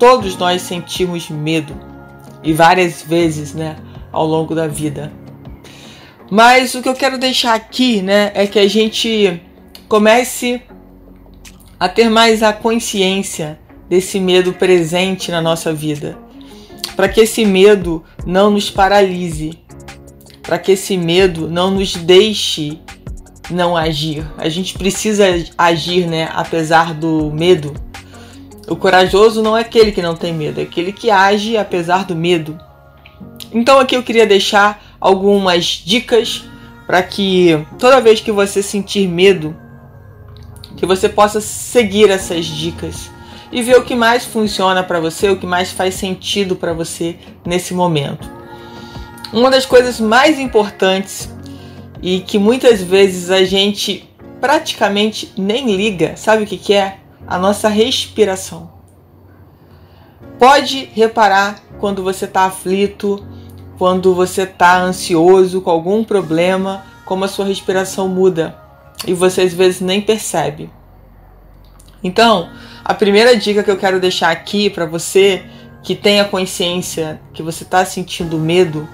Todos nós sentimos medo e várias vezes, né, ao longo da vida. Mas o que eu quero deixar aqui, né, é que a gente comece a ter mais a consciência desse medo presente na nossa vida, para que esse medo não nos paralise, para que esse medo não nos deixe não agir. A gente precisa agir, né, apesar do medo o corajoso não é aquele que não tem medo, é aquele que age apesar do medo. Então aqui eu queria deixar algumas dicas para que toda vez que você sentir medo, que você possa seguir essas dicas e ver o que mais funciona para você, o que mais faz sentido para você nesse momento. Uma das coisas mais importantes e que muitas vezes a gente praticamente nem liga, sabe o que, que é? A nossa respiração. Pode reparar quando você está aflito, quando você está ansioso com algum problema, como a sua respiração muda e você às vezes nem percebe. Então, a primeira dica que eu quero deixar aqui para você que tenha consciência que você está sentindo medo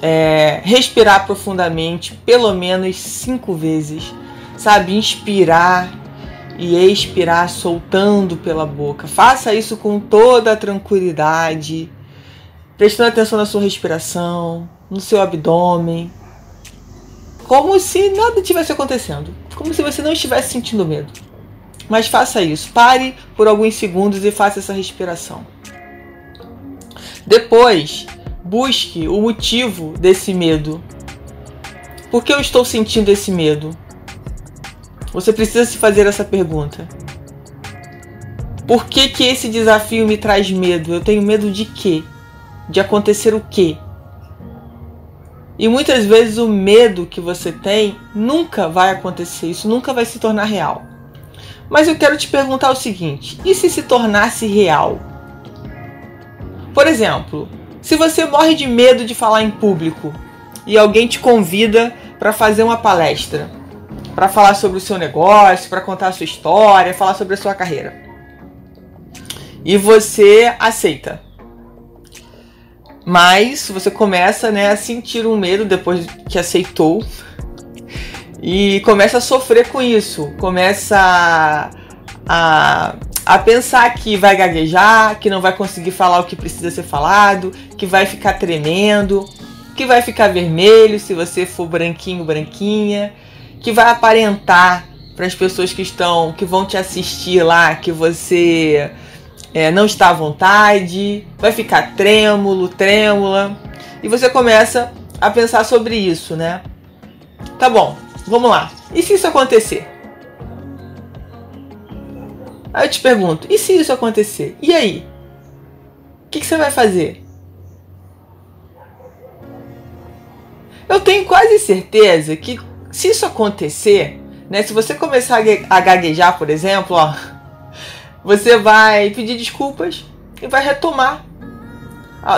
é respirar profundamente, pelo menos cinco vezes, sabe? Inspirar e expirar soltando pela boca. Faça isso com toda a tranquilidade, prestando atenção na sua respiração, no seu abdômen, como se nada tivesse acontecendo, como se você não estivesse sentindo medo. Mas faça isso, pare por alguns segundos e faça essa respiração. Depois, busque o motivo desse medo. Por que eu estou sentindo esse medo? Você precisa se fazer essa pergunta. Por que, que esse desafio me traz medo? Eu tenho medo de quê? De acontecer o quê? E muitas vezes o medo que você tem nunca vai acontecer, isso nunca vai se tornar real. Mas eu quero te perguntar o seguinte: e se se tornasse real? Por exemplo, se você morre de medo de falar em público e alguém te convida para fazer uma palestra, para falar sobre o seu negócio, para contar a sua história, falar sobre a sua carreira. E você aceita. Mas você começa né, a sentir um medo depois que aceitou e começa a sofrer com isso, começa a, a, a, pensar que vai gaguejar, que não vai conseguir falar o que precisa ser falado, que vai ficar tremendo, que vai ficar vermelho se você for branquinho, branquinha, que vai aparentar para as pessoas que estão, que vão te assistir lá, que você é, não está à vontade, vai ficar trêmulo, trêmula, e você começa a pensar sobre isso, né? Tá bom, vamos lá. E se isso acontecer? Aí eu te pergunto, e se isso acontecer? E aí? O que, que você vai fazer? Eu tenho quase certeza que se isso acontecer, né, se você começar a gaguejar, por exemplo, ó, você vai pedir desculpas e vai retomar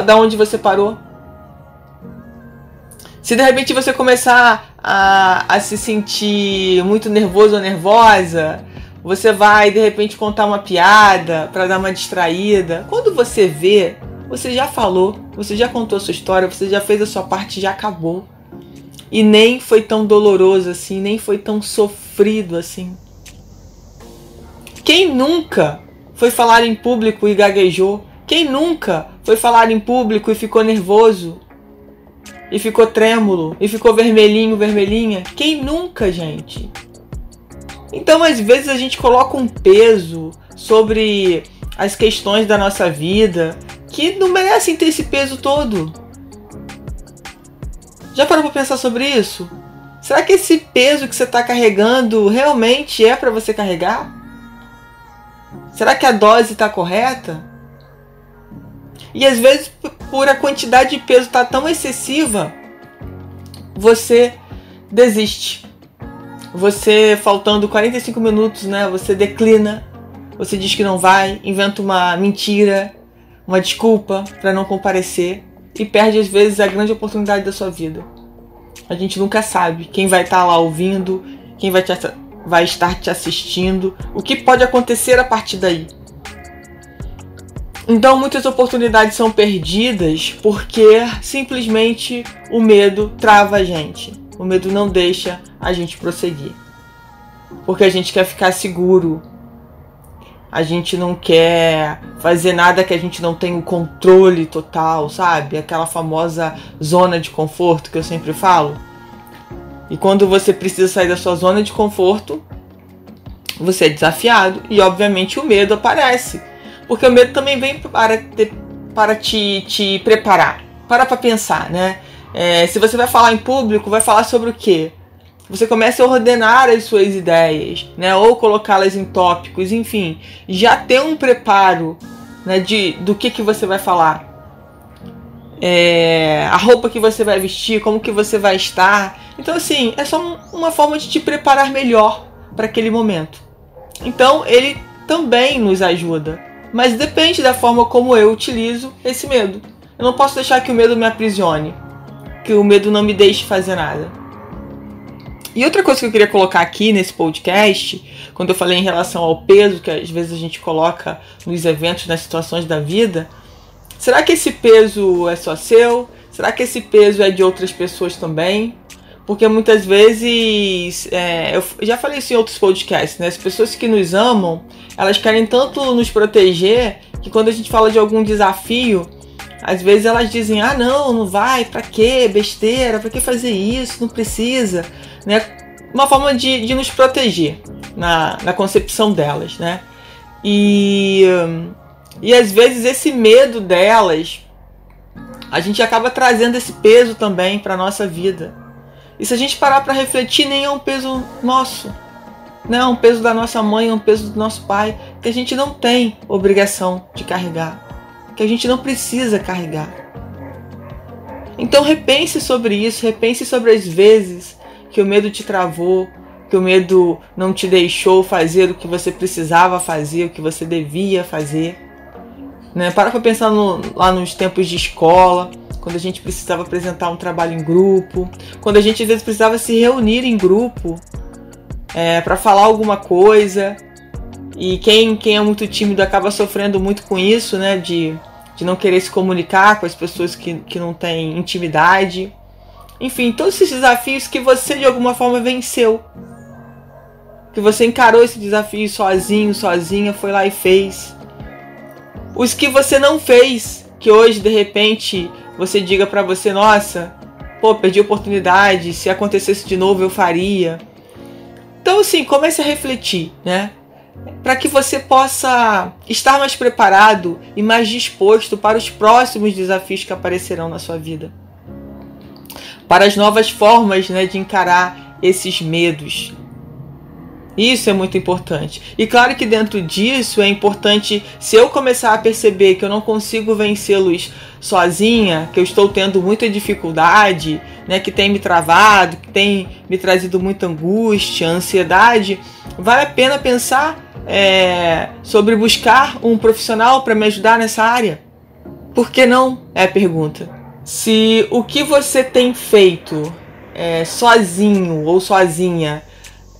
da onde você parou. Se de repente você começar a, a se sentir muito nervoso ou nervosa, você vai de repente contar uma piada para dar uma distraída. Quando você vê, você já falou, você já contou a sua história, você já fez a sua parte, já acabou. E nem foi tão doloroso assim, nem foi tão sofrido assim. Quem nunca foi falar em público e gaguejou? Quem nunca foi falar em público e ficou nervoso? E ficou trêmulo? E ficou vermelhinho, vermelhinha? Quem nunca, gente? Então, às vezes, a gente coloca um peso sobre as questões da nossa vida que não merecem ter esse peso todo. Já parou para pensar sobre isso? Será que esse peso que você está carregando realmente é para você carregar? Será que a dose está correta? E às vezes, por a quantidade de peso estar tá tão excessiva, você desiste. Você, faltando 45 minutos, né? Você declina, você diz que não vai, inventa uma mentira, uma desculpa para não comparecer e perde às vezes a grande oportunidade da sua vida. A gente nunca sabe quem vai estar tá lá ouvindo, quem vai, te, vai estar te assistindo, o que pode acontecer a partir daí. Então muitas oportunidades são perdidas porque simplesmente o medo trava a gente. O medo não deixa a gente prosseguir. Porque a gente quer ficar seguro. A gente não quer fazer nada que a gente não tenha o controle total, sabe? Aquela famosa zona de conforto que eu sempre falo. E quando você precisa sair da sua zona de conforto, você é desafiado e obviamente o medo aparece porque o medo também vem para, te, para te, te preparar. Para para pensar, né? É, se você vai falar em público, vai falar sobre o quê? Você começa a ordenar as suas ideias, né? Ou colocá-las em tópicos, enfim. Já ter um preparo né, de, do que, que você vai falar. É, a roupa que você vai vestir, como que você vai estar. Então, assim, é só uma forma de te preparar melhor para aquele momento. Então, ele também nos ajuda mas depende da forma como eu utilizo esse medo. Eu não posso deixar que o medo me aprisione, que o medo não me deixe fazer nada. E outra coisa que eu queria colocar aqui nesse podcast, quando eu falei em relação ao peso que às vezes a gente coloca nos eventos, nas situações da vida, será que esse peso é só seu? Será que esse peso é de outras pessoas também? Porque muitas vezes, é, eu já falei isso em outros podcasts, né? As pessoas que nos amam, elas querem tanto nos proteger que quando a gente fala de algum desafio, às vezes elas dizem: ah, não, não vai, pra quê? Besteira, pra que fazer isso? Não precisa, né? Uma forma de, de nos proteger na, na concepção delas, né? E, e às vezes esse medo delas, a gente acaba trazendo esse peso também para nossa vida. E se a gente parar para refletir, nem é um peso nosso. Não é um peso da nossa mãe, é um peso do nosso pai, que a gente não tem obrigação de carregar, que a gente não precisa carregar. Então repense sobre isso, repense sobre as vezes que o medo te travou, que o medo não te deixou fazer o que você precisava fazer, o que você devia fazer. Né? Para para pensar no, lá nos tempos de escola, quando a gente precisava apresentar um trabalho em grupo, quando a gente às vezes precisava se reunir em grupo é, para falar alguma coisa. E quem, quem é muito tímido acaba sofrendo muito com isso, né? De, de não querer se comunicar com as pessoas que, que não têm intimidade. Enfim, todos esses desafios que você de alguma forma venceu. Que você encarou esse desafio sozinho, sozinha, foi lá e fez. Os que você não fez, que hoje de repente você diga para você, nossa, pô, perdi a oportunidade, se acontecesse de novo eu faria. Então, assim, comece a refletir, né? Para que você possa estar mais preparado e mais disposto para os próximos desafios que aparecerão na sua vida. Para as novas formas né, de encarar esses medos, isso é muito importante. E claro que dentro disso é importante, se eu começar a perceber que eu não consigo vencê-los sozinha, que eu estou tendo muita dificuldade, né, que tem me travado, que tem me trazido muita angústia, ansiedade, vale a pena pensar é, sobre buscar um profissional para me ajudar nessa área? Por que não? É a pergunta. Se o que você tem feito é, sozinho ou sozinha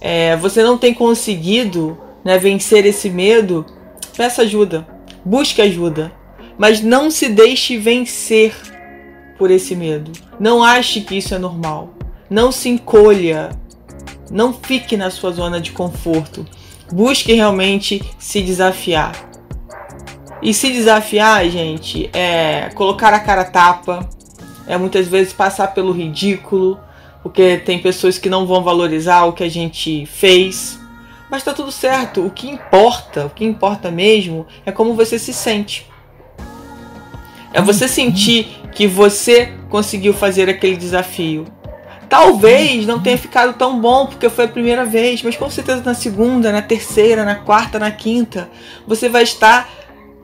é, você não tem conseguido né, vencer esse medo, peça ajuda, busque ajuda, mas não se deixe vencer por esse medo. Não ache que isso é normal. Não se encolha. Não fique na sua zona de conforto. Busque realmente se desafiar. E se desafiar, gente, é colocar a cara tapa, é muitas vezes passar pelo ridículo, porque tem pessoas que não vão valorizar o que a gente fez. Mas tá tudo certo. O que importa, o que importa mesmo é como você se sente. É você sentir que você conseguiu fazer aquele desafio. Talvez não tenha ficado tão bom porque foi a primeira vez, mas com certeza na segunda, na terceira, na quarta, na quinta, você vai estar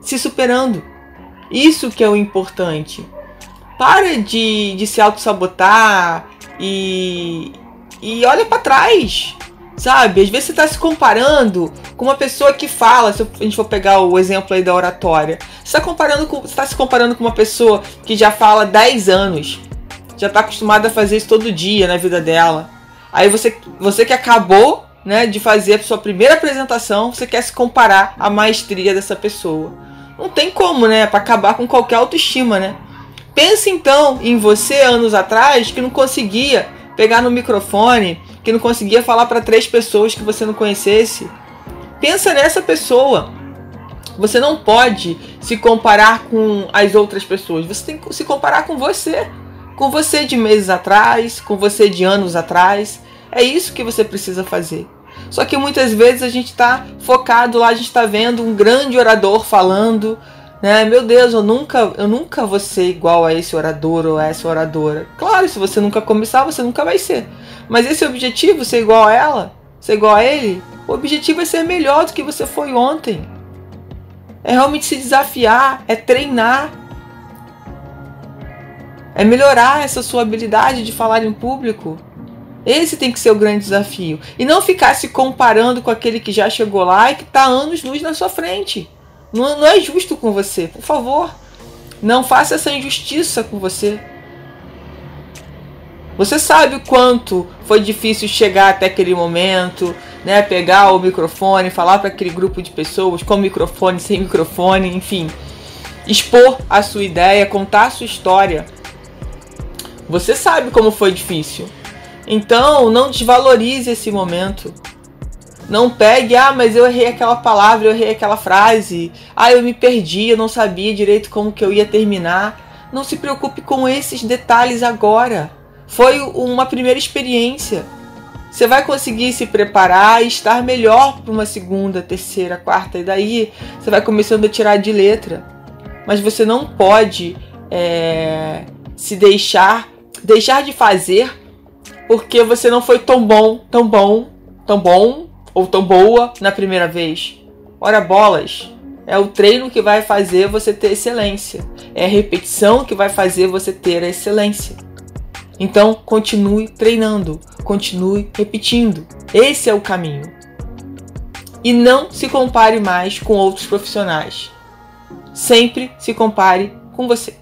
se superando. Isso que é o importante. Para de, de se auto-sabotar e, e olha para trás. Sabe? Às vezes você está se comparando com uma pessoa que fala, se a gente for pegar o exemplo aí da oratória. Você está comparando com, você tá se comparando com uma pessoa que já fala 10 anos, já está acostumada a fazer isso todo dia na vida dela. Aí você, você que acabou né, de fazer a sua primeira apresentação, você quer se comparar à maestria dessa pessoa. Não tem como, né? Para acabar com qualquer autoestima, né? Pense então em você anos atrás que não conseguia pegar no microfone, que não conseguia falar para três pessoas que você não conhecesse. Pensa nessa pessoa. Você não pode se comparar com as outras pessoas. Você tem que se comparar com você. Com você de meses atrás, com você de anos atrás. É isso que você precisa fazer. Só que muitas vezes a gente está focado lá, a gente está vendo um grande orador falando, né? Meu Deus, eu nunca, eu nunca vou ser igual a esse orador ou a essa oradora. Claro, se você nunca começar, você nunca vai ser. Mas esse objetivo, ser igual a ela, ser igual a ele. O objetivo é ser melhor do que você foi ontem. É realmente se desafiar, é treinar. É melhorar essa sua habilidade de falar em público. Esse tem que ser o grande desafio. E não ficar se comparando com aquele que já chegou lá e que está anos luz na sua frente. Não, não é justo com você, por favor. Não faça essa injustiça com você. Você sabe o quanto foi difícil chegar até aquele momento, né? Pegar o microfone, falar para aquele grupo de pessoas com microfone, sem microfone, enfim, expor a sua ideia, contar a sua história. Você sabe como foi difícil. Então, não desvalorize esse momento. Não pegue, ah, mas eu errei aquela palavra, eu errei aquela frase. Ah, eu me perdi, eu não sabia direito como que eu ia terminar. Não se preocupe com esses detalhes agora. Foi uma primeira experiência. Você vai conseguir se preparar e estar melhor para uma segunda, terceira, quarta, e daí você vai começando a tirar de letra. Mas você não pode é, se deixar, deixar de fazer porque você não foi tão bom, tão bom, tão bom ou tão boa na primeira vez. Ora bolas, é o treino que vai fazer você ter excelência. É a repetição que vai fazer você ter a excelência. Então, continue treinando, continue repetindo. Esse é o caminho. E não se compare mais com outros profissionais. Sempre se compare com você.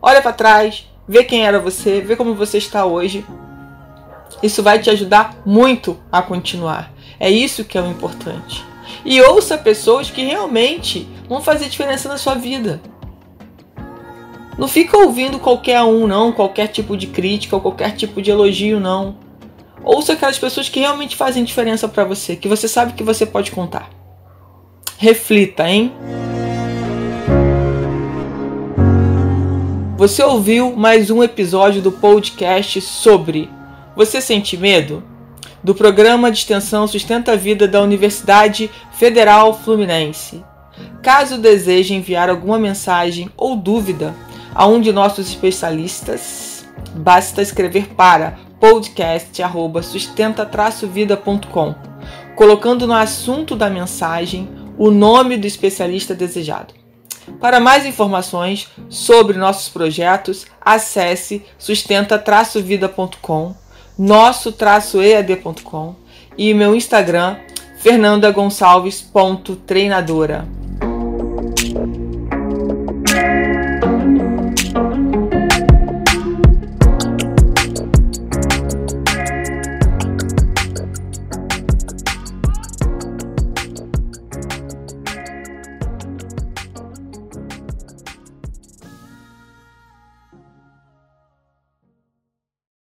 Olha para trás, vê quem era você, vê como você está hoje. Isso vai te ajudar muito a continuar. É isso que é o importante. E ouça pessoas que realmente vão fazer diferença na sua vida. Não fica ouvindo qualquer um, não, qualquer tipo de crítica ou qualquer tipo de elogio, não. Ouça aquelas pessoas que realmente fazem diferença para você, que você sabe que você pode contar. Reflita, hein? Você ouviu mais um episódio do podcast sobre Você sente medo? do programa de extensão Sustenta a Vida da Universidade Federal Fluminense. Caso deseje enviar alguma mensagem ou dúvida a um de nossos especialistas, basta escrever para podcast@sustenta-vida.com, colocando no assunto da mensagem o nome do especialista desejado. Para mais informações sobre nossos projetos, acesse sustenta-vida.com nosso-ead.com e meu Instagram fernandagonçalves.treinadora.